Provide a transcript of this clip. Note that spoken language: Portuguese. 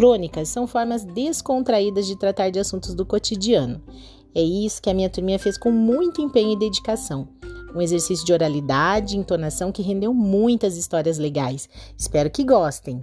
Crônicas são formas descontraídas de tratar de assuntos do cotidiano. É isso que a minha turminha fez com muito empenho e dedicação. Um exercício de oralidade e entonação que rendeu muitas histórias legais. Espero que gostem!